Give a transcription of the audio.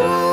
Oh.